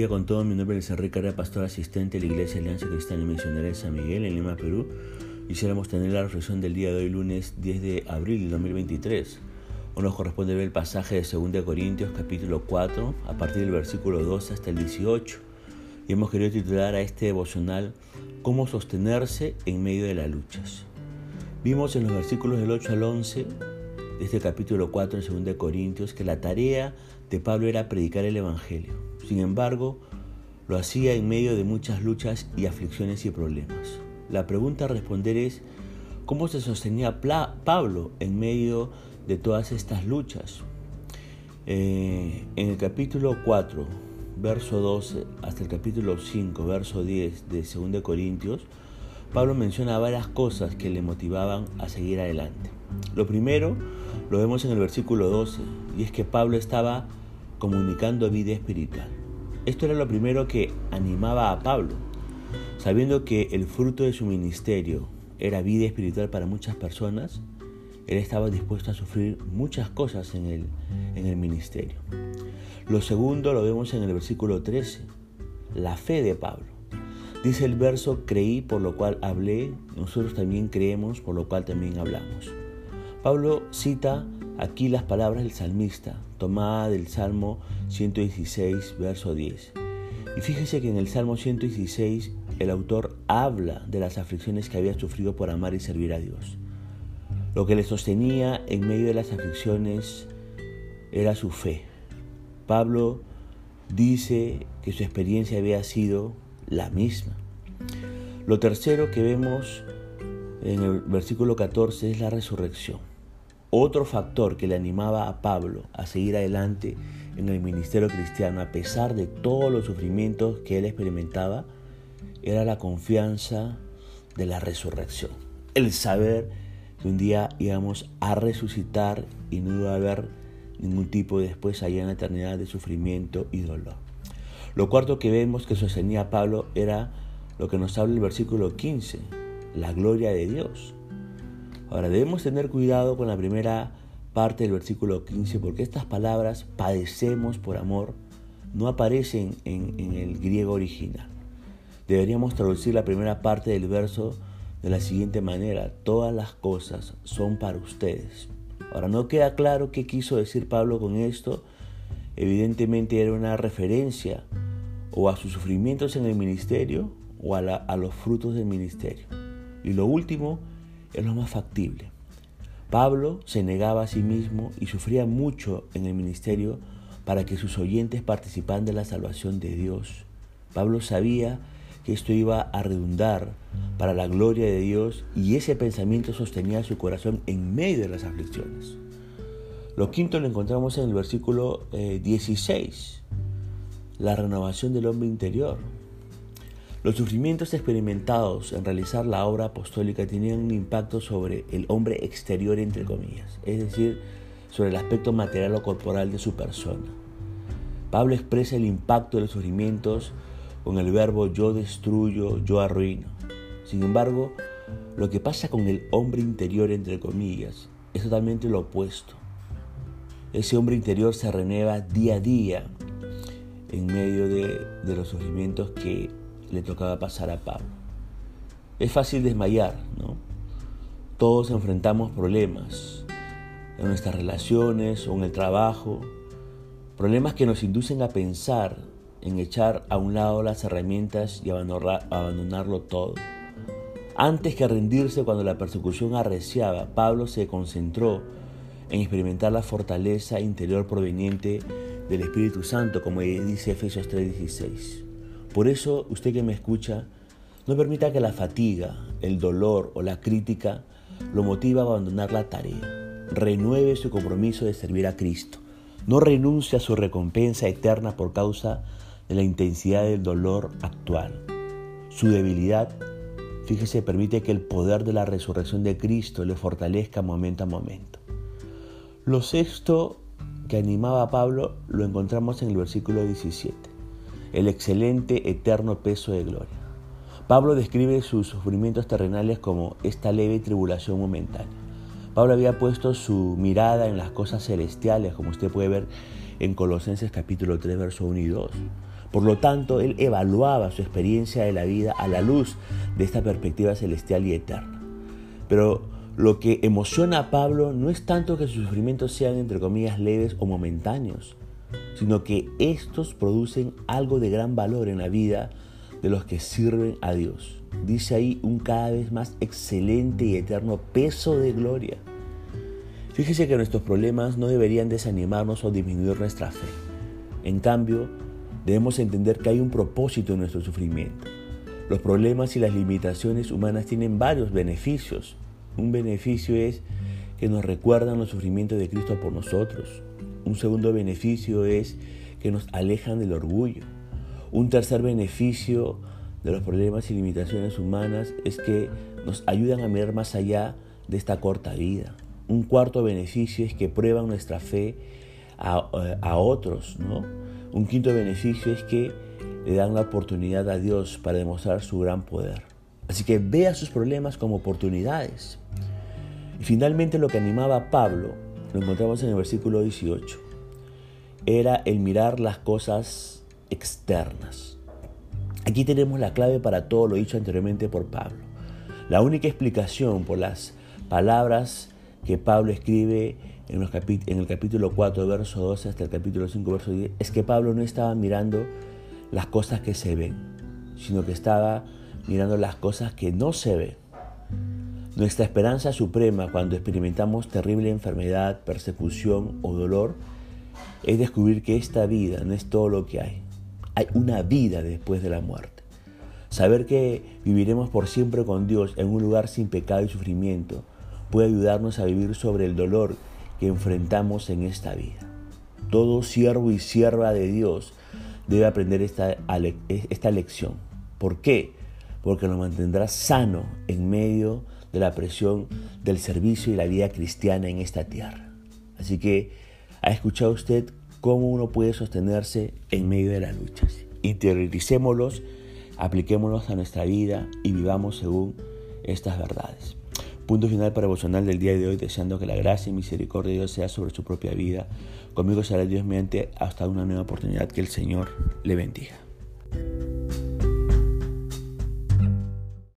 día con todo, mi nombre es Enrique Carrera, pastor asistente de la Iglesia Alianza Cristiana y Misionera de San Miguel en Lima, Perú. Quisiéramos tener la reflexión del día de hoy, lunes 10 de abril de 2023. Hoy nos corresponde ver el pasaje de 2 Corintios capítulo 4, a partir del versículo 12 hasta el 18. Y hemos querido titular a este devocional Cómo sostenerse en medio de las luchas. Vimos en los versículos del 8 al 11 de este capítulo 4 de 2 Corintios que la tarea de Pablo era predicar el Evangelio sin embargo, lo hacía en medio de muchas luchas y aflicciones y problemas. La pregunta a responder es, ¿cómo se sostenía Pablo en medio de todas estas luchas? Eh, en el capítulo 4, verso 12, hasta el capítulo 5, verso 10 de 2 Corintios, Pablo menciona varias cosas que le motivaban a seguir adelante. Lo primero lo vemos en el versículo 12, y es que Pablo estaba comunicando vida espiritual. Esto era lo primero que animaba a Pablo, sabiendo que el fruto de su ministerio era vida espiritual para muchas personas, él estaba dispuesto a sufrir muchas cosas en el, en el ministerio. Lo segundo lo vemos en el versículo 13, la fe de Pablo. Dice el verso, creí por lo cual hablé, nosotros también creemos por lo cual también hablamos. Pablo cita aquí las palabras del salmista, tomada del Salmo 116, verso 10. Y fíjese que en el Salmo 116 el autor habla de las aflicciones que había sufrido por amar y servir a Dios. Lo que le sostenía en medio de las aflicciones era su fe. Pablo dice que su experiencia había sido la misma. Lo tercero que vemos en el versículo 14 es la resurrección. Otro factor que le animaba a Pablo a seguir adelante en el ministerio cristiano a pesar de todos los sufrimientos que él experimentaba era la confianza de la resurrección. El saber que un día íbamos a resucitar y no iba a haber ningún tipo de después allá en la eternidad de sufrimiento y dolor. Lo cuarto que vemos que sostenía Pablo era lo que nos habla el versículo 15, la gloria de Dios. Ahora debemos tener cuidado con la primera parte del versículo 15 porque estas palabras padecemos por amor no aparecen en, el griego original. Deberíamos traducir la primera parte del verso de la siguiente manera, todas las cosas son para ustedes. Ahora no queda claro qué quiso decir Pablo con esto, evidentemente era una referencia o a sus sufrimientos en el ministerio o a los frutos del ministerio. Y lo último es lo más factible. Pablo se negaba a sí mismo y sufría mucho en el ministerio para que sus oyentes participaran de la salvación de Dios. Pablo sabía que esto iba a redundar para la gloria de Dios y ese pensamiento sostenía su corazón en medio de las aflicciones. Lo quinto lo encontramos en el versículo 16, eh, la renovación del hombre interior. Los sufrimientos experimentados en realizar la obra apostólica tenían un impacto sobre el hombre exterior, entre comillas, es decir, sobre el aspecto material o corporal de su persona. Pablo expresa el impacto de los sufrimientos con el verbo yo destruyo, yo arruino. Sin embargo, lo que pasa con el hombre interior, entre comillas, es totalmente lo opuesto. Ese hombre interior se renueva día a día en medio de, los sufrimientos que le tocaba pasar a Pablo. Es fácil desmayar, ¿no? Todos enfrentamos problemas en nuestras relaciones o en el trabajo, problemas que nos inducen a pensar en echar a un lado las herramientas y abandonarlo todo. Antes que rendirse cuando la persecución arreciaba, Pablo se concentró en experimentar la fortaleza interior proveniente del Espíritu Santo, como dice Efesios 3:16. Por eso, usted que me escucha, no permita que la fatiga, el dolor o la crítica lo motive a abandonar la tarea. Renueve su compromiso de servir a Cristo. No renuncie a su recompensa eterna por causa de la intensidad del dolor actual. Su debilidad, fíjese, permite que el poder de la resurrección de Cristo le fortalezca momento a momento. Lo sexto que animaba a Pablo lo encontramos en el versículo 17 el excelente eterno peso de gloria. Pablo describe sus sufrimientos terrenales como esta leve tribulación momentánea. Pablo había puesto su mirada en las cosas celestiales, como usted puede ver en Colosenses capítulo 3, verso 1 y 2. Por lo tanto, él evaluaba su experiencia de la vida a la luz de esta perspectiva celestial y eterna. Pero lo que emociona a Pablo no es tanto que sus sufrimientos sean, entre comillas, leves o momentáneos, sino que estos producen algo de gran valor en la vida de los que sirven a Dios. Dice ahí un cada vez más excelente y eterno peso de gloria. Fíjese que nuestros problemas no deberían desanimarnos o disminuir nuestra fe. En cambio, debemos entender que hay un propósito en nuestro sufrimiento. Los problemas y las limitaciones humanas tienen varios beneficios. Un beneficio es que nos recuerdan los sufrimientos de Cristo por nosotros. Un segundo beneficio es que nos alejan del orgullo. Un tercer beneficio de los problemas y limitaciones humanas es que nos ayudan a mirar más allá de esta corta vida. Un cuarto beneficio es que prueban nuestra fe a, a otros, ¿no? Un quinto beneficio es que le dan la oportunidad a Dios para demostrar su gran poder. Así que vea sus problemas como oportunidades. Y finalmente lo que animaba a Pablo, lo encontramos en el versículo 18, era el mirar las cosas externas. Aquí tenemos la clave para todo lo dicho anteriormente por Pablo. La única explicación por las palabras que Pablo escribe en, el capítulo 4, verso 12 hasta el capítulo 5, verso 10, es que Pablo no estaba mirando las cosas que se ven, sino que estaba mirando las cosas que no se ven. Nuestra esperanza suprema cuando experimentamos terrible enfermedad, persecución o dolor es descubrir que esta vida no es todo lo que hay. Hay una vida después de la muerte. Saber que viviremos por siempre con Dios en un lugar sin pecado y sufrimiento puede ayudarnos a vivir sobre el dolor que enfrentamos en esta vida. Todo siervo y sierva de Dios debe aprender esta, esta lección. ¿Por qué? Porque nos mantendrá sano en medio de la presión del servicio y la vida cristiana en esta tierra. Así que, ¿ha escuchado usted cómo uno puede sostenerse en medio de las luchas? Interioricémoslos, apliquémoslos a nuestra vida y vivamos según estas verdades. Punto final para emocional del día de hoy, deseando que la gracia y misericordia de Dios sea sobre su propia vida. Conmigo será Dios mediante hasta una nueva oportunidad. Que el Señor le bendiga.